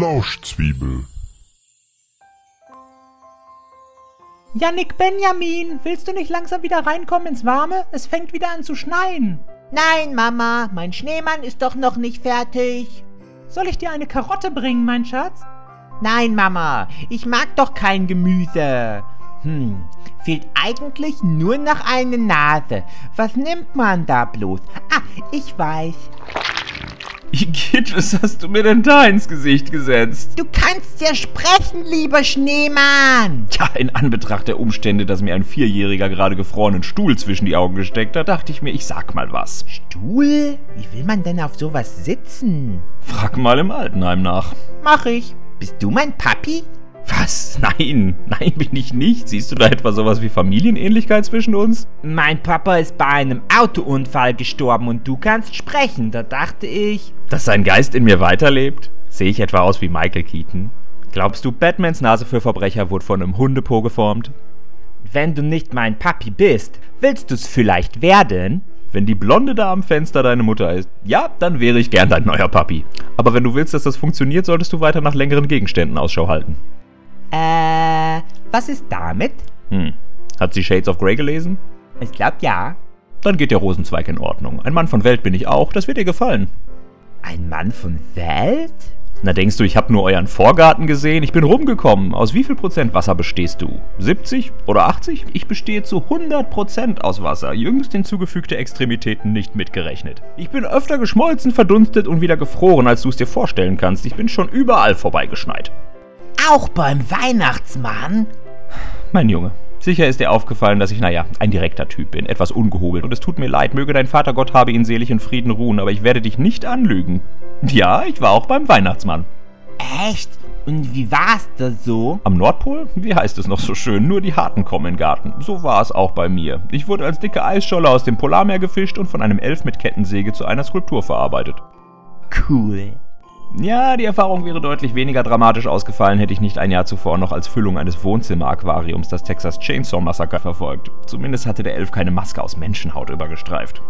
Waschzwiebel. Yannick Benjamin, willst du nicht langsam wieder reinkommen ins Warme? Es fängt wieder an zu schneien. Nein, Mama, mein Schneemann ist doch noch nicht fertig. Soll ich dir eine Karotte bringen, mein Schatz? Nein, Mama, ich mag doch kein Gemüse. Hm, fehlt eigentlich nur noch eine Nase. Was nimmt man da bloß? Ah, ich weiß. Igitt, was hast du mir denn da ins Gesicht gesetzt? Du kannst ja sprechen, lieber Schneemann. Tja, in Anbetracht der Umstände, dass mir ein Vierjähriger gerade gefrorenen Stuhl zwischen die Augen gesteckt hat, dachte ich mir, ich sag mal was. Stuhl? Wie will man denn auf sowas sitzen? Frag mal im Altenheim nach. Mach ich. Bist du mein Papi? Was? Nein, nein, bin ich nicht. Siehst du da etwa sowas wie Familienähnlichkeit zwischen uns? Mein Papa ist bei einem Autounfall gestorben und du kannst sprechen. Da dachte ich. Dass sein Geist in mir weiterlebt? Sehe ich etwa aus wie Michael Keaton? Glaubst du, Batmans Nase für Verbrecher wurde von einem Hundepo geformt? Wenn du nicht mein Papi bist, willst du's vielleicht werden? Wenn die Blonde da am Fenster deine Mutter ist, ja, dann wäre ich gern dein neuer Papi. Aber wenn du willst, dass das funktioniert, solltest du weiter nach längeren Gegenständen Ausschau halten. Was ist damit? Hm. Hat sie Shades of Grey gelesen? Ich glaub ja. Dann geht der Rosenzweig in Ordnung. Ein Mann von Welt bin ich auch, das wird dir gefallen. Ein Mann von Welt? Na denkst du, ich habe nur euren Vorgarten gesehen? Ich bin rumgekommen. Aus wie viel Prozent Wasser bestehst du? 70 oder 80? Ich bestehe zu 100 Prozent aus Wasser. Jüngst hinzugefügte Extremitäten nicht mitgerechnet. Ich bin öfter geschmolzen, verdunstet und wieder gefroren, als du es dir vorstellen kannst. Ich bin schon überall vorbeigeschneit. Auch beim Weihnachtsmann? Mein Junge, sicher ist dir aufgefallen, dass ich, naja, ein direkter Typ bin, etwas ungehobelt. Und es tut mir leid, möge dein Vater Gott habe ihn selig in Frieden ruhen, aber ich werde dich nicht anlügen. Ja, ich war auch beim Weihnachtsmann. Echt? Und wie war's da so? Am Nordpol? Wie heißt es noch so schön? Nur die Harten kommen in den Garten. So war es auch bei mir. Ich wurde als dicke Eisscholle aus dem Polarmeer gefischt und von einem Elf mit Kettensäge zu einer Skulptur verarbeitet. Cool. Ja, die Erfahrung wäre deutlich weniger dramatisch ausgefallen, hätte ich nicht ein Jahr zuvor noch als Füllung eines Wohnzimmer-Aquariums das Texas Chainsaw Massaker verfolgt. Zumindest hatte der Elf keine Maske aus Menschenhaut übergestreift.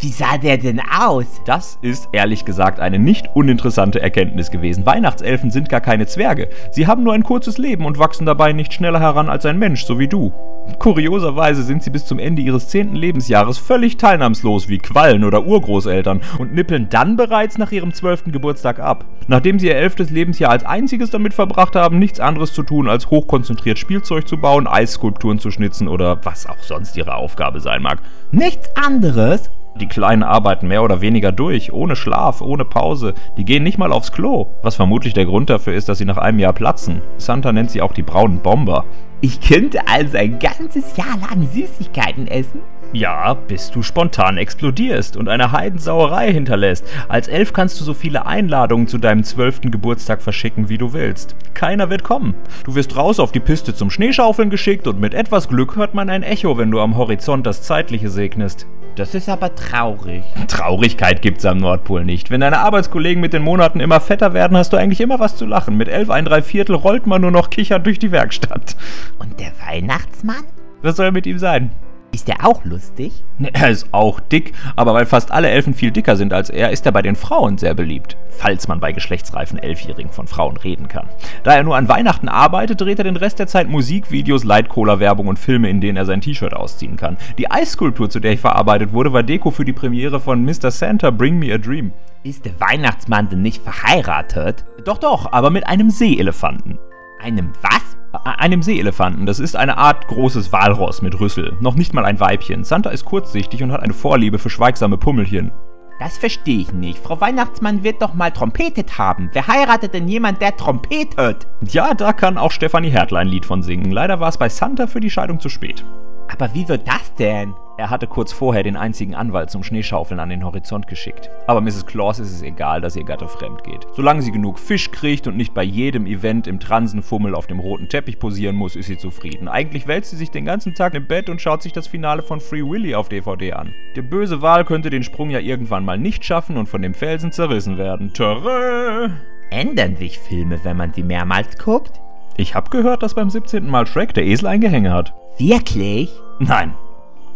Wie sah der denn aus? Das ist ehrlich gesagt eine nicht uninteressante Erkenntnis gewesen. Weihnachtselfen sind gar keine Zwerge. Sie haben nur ein kurzes Leben und wachsen dabei nicht schneller heran als ein Mensch, so wie du. Kurioserweise sind sie bis zum Ende ihres zehnten Lebensjahres völlig teilnahmslos wie Quallen oder Urgroßeltern und nippeln dann bereits nach ihrem zwölften Geburtstag ab. Nachdem sie ihr elftes Lebensjahr als einziges damit verbracht haben, nichts anderes zu tun, als hochkonzentriert Spielzeug zu bauen, Eisskulpturen zu schnitzen oder was auch sonst ihre Aufgabe sein mag. Nichts anderes? Die Kleinen arbeiten mehr oder weniger durch, ohne Schlaf, ohne Pause. Die gehen nicht mal aufs Klo. Was vermutlich der Grund dafür ist, dass sie nach einem Jahr platzen. Santa nennt sie auch die braunen Bomber. Ich könnte also ein ganzes Jahr lang Süßigkeiten essen? Ja, bis du spontan explodierst und eine Heidensauerei hinterlässt. Als Elf kannst du so viele Einladungen zu deinem zwölften Geburtstag verschicken, wie du willst. Keiner wird kommen. Du wirst raus auf die Piste zum Schneeschaufeln geschickt und mit etwas Glück hört man ein Echo, wenn du am Horizont das Zeitliche segnest. Das ist aber traurig. Traurigkeit gibt's am Nordpol nicht. Wenn deine Arbeitskollegen mit den Monaten immer fetter werden, hast du eigentlich immer was zu lachen. Mit elf ein Dreiviertel rollt man nur noch kichernd durch die Werkstatt. Und der Weihnachtsmann? Was soll mit ihm sein? Ist der auch lustig? Er ist auch dick, aber weil fast alle Elfen viel dicker sind als er, ist er bei den Frauen sehr beliebt. Falls man bei geschlechtsreifen Elfjährigen von Frauen reden kann. Da er nur an Weihnachten arbeitet, dreht er den Rest der Zeit Musikvideos, Light-Cola-Werbung und Filme, in denen er sein T-Shirt ausziehen kann. Die Eisskulptur, zu der ich verarbeitet wurde, war Deko für die Premiere von Mr. Santa Bring Me a Dream. Ist der Weihnachtsmann denn nicht verheiratet? Doch, doch, aber mit einem Seeelefanten. Einem was? Einem Seeelefanten. Das ist eine Art großes Walross mit Rüssel. Noch nicht mal ein Weibchen. Santa ist kurzsichtig und hat eine Vorliebe für schweigsame Pummelchen. Das verstehe ich nicht. Frau Weihnachtsmann wird doch mal trompetet haben. Wer heiratet denn jemand, der trompetet? Ja, da kann auch Stefanie Hertl ein Lied von singen. Leider war es bei Santa für die Scheidung zu spät. Aber wieso das denn? Er hatte kurz vorher den einzigen Anwalt zum Schneeschaufeln an den Horizont geschickt. Aber Mrs. Claus ist es egal, dass ihr Gatte fremd geht. Solange sie genug Fisch kriegt und nicht bei jedem Event im Transenfummel auf dem roten Teppich posieren muss, ist sie zufrieden. Eigentlich wälzt sie sich den ganzen Tag im Bett und schaut sich das Finale von Free Willy auf DVD an. Der böse Wal könnte den Sprung ja irgendwann mal nicht schaffen und von dem Felsen zerrissen werden. Törö! Ändern sich Filme, wenn man sie mehrmals guckt? Ich hab gehört, dass beim 17. Mal Shrek der Esel ein Gehänge hat. Wirklich? Nein,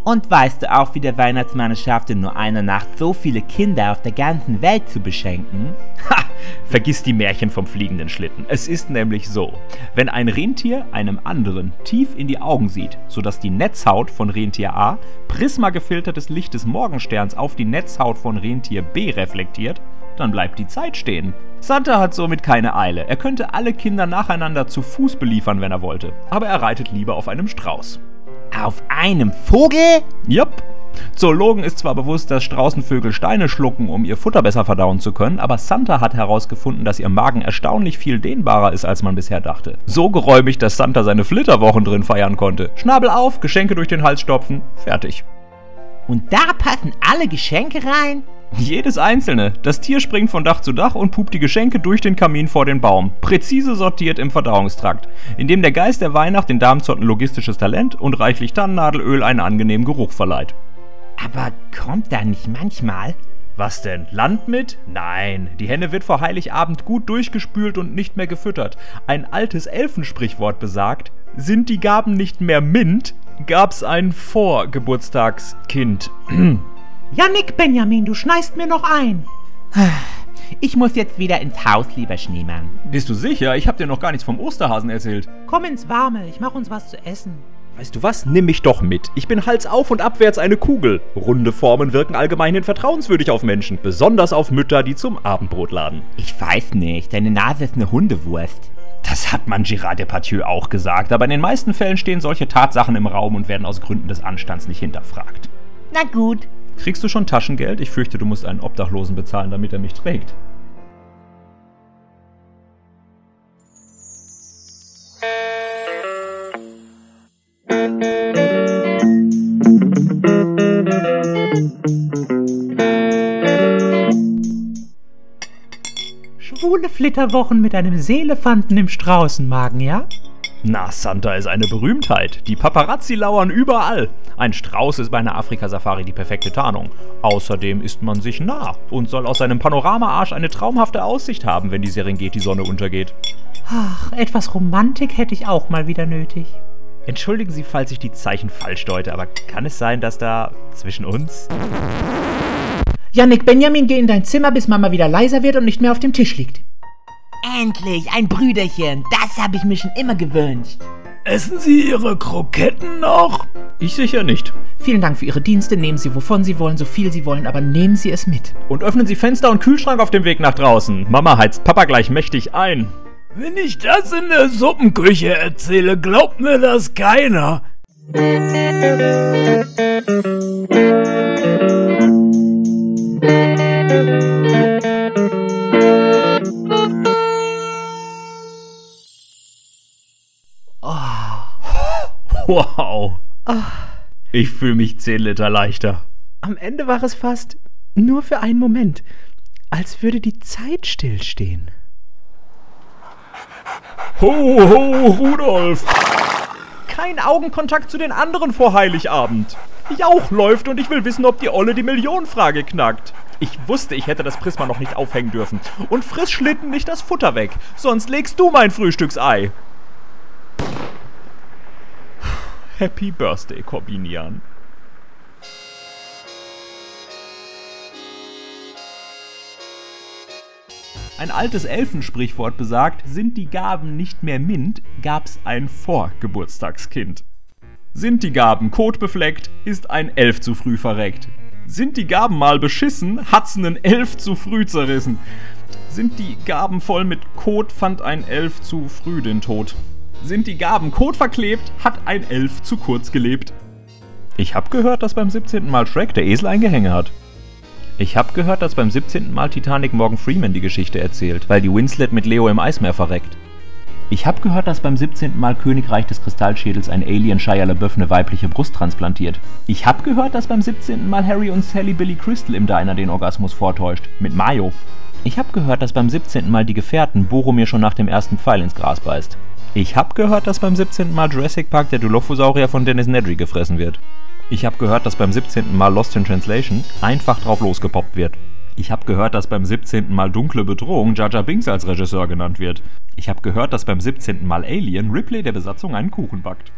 Und weißt du auch, wie der Weihnachtsmann es schafft, in nur einer Nacht so viele Kinder auf der ganzen Welt zu beschenken? Ha! Vergiss die Märchen vom fliegenden Schlitten. Es ist nämlich so, wenn ein Rentier einem anderen tief in die Augen sieht, sodass die Netzhaut von Rentier A prismagefiltertes Licht des Morgensterns auf die Netzhaut von Rentier B reflektiert, dann bleibt die Zeit stehen. Santa hat somit keine Eile. Er könnte alle Kinder nacheinander zu Fuß beliefern, wenn er wollte. Aber er reitet lieber auf einem Strauß. Auf einem Vogel? Jupp. Zoologen ist zwar bewusst, dass Straußenvögel Steine schlucken, um ihr Futter besser verdauen zu können, aber Santa hat herausgefunden, dass ihr Magen erstaunlich viel dehnbarer ist, als man bisher dachte. So geräumig, dass Santa seine Flitterwochen drin feiern konnte. Schnabel auf, Geschenke durch den Hals stopfen, fertig. Und da passen alle Geschenke rein? Jedes einzelne. Das Tier springt von Dach zu Dach und pupt die Geschenke durch den Kamin vor den Baum. Präzise sortiert im Verdauungstrakt. Indem der Geist der Weihnacht den Darmzotten logistisches Talent und reichlich Tannennadelöl einen angenehmen Geruch verleiht. Aber kommt da nicht manchmal? Was denn? Land mit? Nein, die Henne wird vor Heiligabend gut durchgespült und nicht mehr gefüttert. Ein altes Elfensprichwort besagt, sind die Gaben nicht mehr mint, gab's ein Vorgeburtstagskind. Jannik Benjamin, du schneist mir noch ein. Ich muss jetzt wieder ins Haus, lieber Schneemann. Bist du sicher? Ich hab dir noch gar nichts vom Osterhasen erzählt. Komm ins Warme, ich mach uns was zu essen. Weißt du was? Nimm mich doch mit. Ich bin Hals auf und abwärts eine Kugel. Runde Formen wirken allgemein vertrauenswürdig auf Menschen, besonders auf Mütter, die zum Abendbrot laden. Ich weiß nicht, deine Nase ist eine Hundewurst. Das hat man Gérard Depardieu auch gesagt, aber in den meisten Fällen stehen solche Tatsachen im Raum und werden aus Gründen des Anstands nicht hinterfragt. Na gut. Kriegst du schon Taschengeld? Ich fürchte, du musst einen Obdachlosen bezahlen, damit er mich trägt. Schwule Flitterwochen mit einem Seelefanten im Straußenmagen, ja? Na, Santa ist eine Berühmtheit. Die Paparazzi lauern überall. Ein Strauß ist bei einer Afrika-Safari die perfekte Tarnung. Außerdem ist man sich nah und soll aus seinem Panoramaarsch eine traumhafte Aussicht haben, wenn die Serengeti-Sonne untergeht. Ach, etwas Romantik hätte ich auch mal wieder nötig. Entschuldigen Sie, falls ich die Zeichen falsch deute, aber kann es sein, dass da zwischen uns... Jannik Benjamin, geh in dein Zimmer, bis Mama wieder leiser wird und nicht mehr auf dem Tisch liegt. Endlich, ein Brüderchen. Das habe ich mir schon immer gewünscht. Essen Sie Ihre Kroketten noch? Ich sicher nicht. Vielen Dank für Ihre Dienste. Nehmen Sie, wovon Sie wollen, so viel Sie wollen, aber nehmen Sie es mit. Und öffnen Sie Fenster und Kühlschrank auf dem Weg nach draußen. Mama heizt Papa gleich mächtig ein. Wenn ich das in der Suppenküche erzähle, glaubt mir das keiner. Wow. Ich fühle mich 10 Liter leichter. Am Ende war es fast nur für einen Moment, als würde die Zeit stillstehen. Ho, ho, Rudolf! Kein Augenkontakt zu den anderen vor Heiligabend. Jauch läuft und ich will wissen, ob die Olle die Millionenfrage knackt. Ich wusste, ich hätte das Prisma noch nicht aufhängen dürfen. Und friss Schlitten nicht das Futter weg, sonst legst du mein Frühstücksei. Happy Birthday, Corbinian. Ein altes Elfensprichwort besagt, sind die Gaben nicht mehr mint, gab's ein Vorgeburtstagskind. Sind die Gaben kotbefleckt, ist ein Elf zu früh verreckt. Sind die Gaben mal beschissen, hat's nen Elf zu früh zerrissen. Sind die Gaben voll mit Kot, fand ein Elf zu früh den Tod. Sind die Gaben Kot verklebt, hat ein Elf zu kurz gelebt. Ich hab gehört, dass beim 17. Mal Shrek der Esel ein Gehänge hat. Ich hab gehört, dass beim 17. Mal Titanic Morgan Freeman die Geschichte erzählt, weil die Winslet mit Leo im Eismeer verreckt. Ich hab gehört, dass beim 17. Mal Königreich des Kristallschädels ein Alien Shia LaBeouf eine weibliche Brust transplantiert. Ich hab gehört, dass beim 17. Mal Harry und Sally Billy Crystal im Diner den Orgasmus vortäuscht. Mit Mayo. Ich hab gehört, dass beim 17. Mal die Gefährten Boromir schon nach dem ersten Pfeil ins Gras beißt. Ich hab gehört, dass beim 17. Mal Jurassic Park der Dilophosaurier von Dennis Nedry gefressen wird. Ich hab gehört, dass beim 17. Mal Lost in Translation einfach drauf losgepoppt wird. Ich hab gehört, dass beim 17. Mal Dunkle Bedrohung Jar Binks als Regisseur genannt wird. Ich hab gehört, dass beim 17. Mal Alien Ripley der Besatzung einen Kuchen backt.